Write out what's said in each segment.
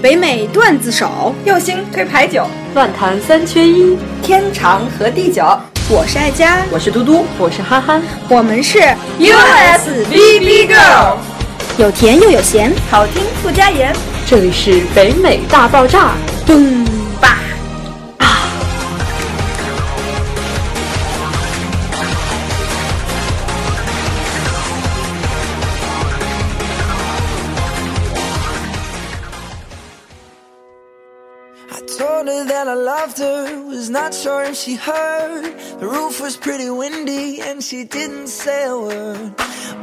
北美段子手，右星推牌九，乱弹三缺一，天长和地久。我是爱佳，我是嘟嘟，我是憨憨，我们是 USBB Girl，有甜又有咸，好听不加盐。这里是北美大爆炸，嘣 her that I loved her, was not sure if she heard. The roof was pretty windy and she didn't say a word.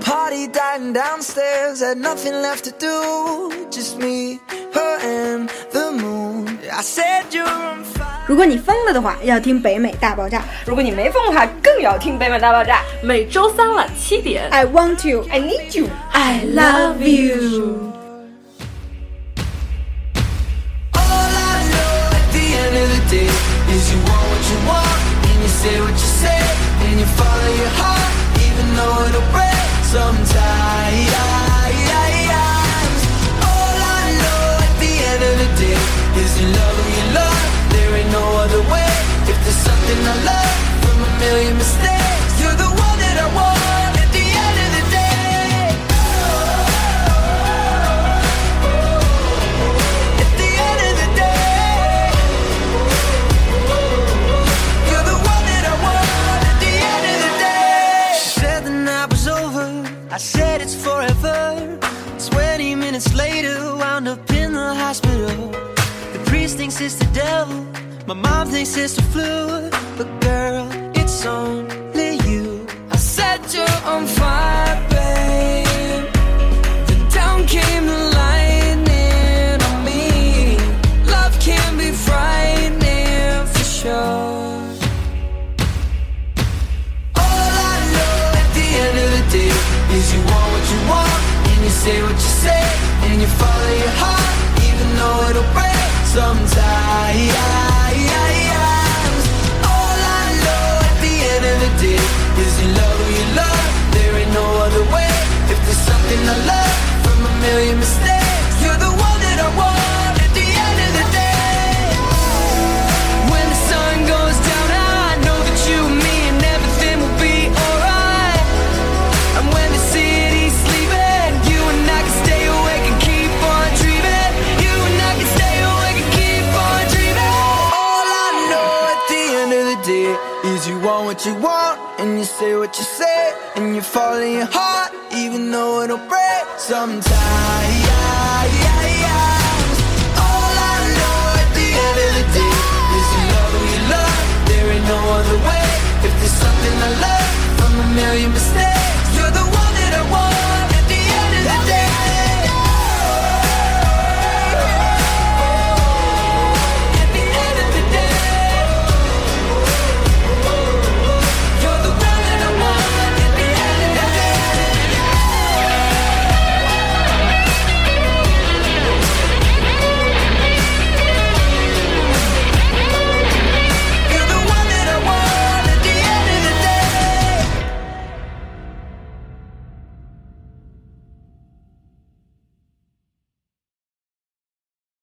Party dying downstairs, had nothing left to do. Just me, her and the moon. I said you're on fire. 如果你疯了的话，要听北美大爆炸。如果你没疯的话，更要听北美大爆炸。每周三晚七点 I want you, I need you. I love you。 It'll break sometimes. All hospital. The priest thinks it's the devil. My mom thinks it's the flu. But girl, it's only you. I said you're on fire, babe. Then down came the lightning on me. Love can be frightening for sure. Is you want what you want and you say what you say day is you want what you want and you say what you say and you follow your heart even though it'll break sometimes.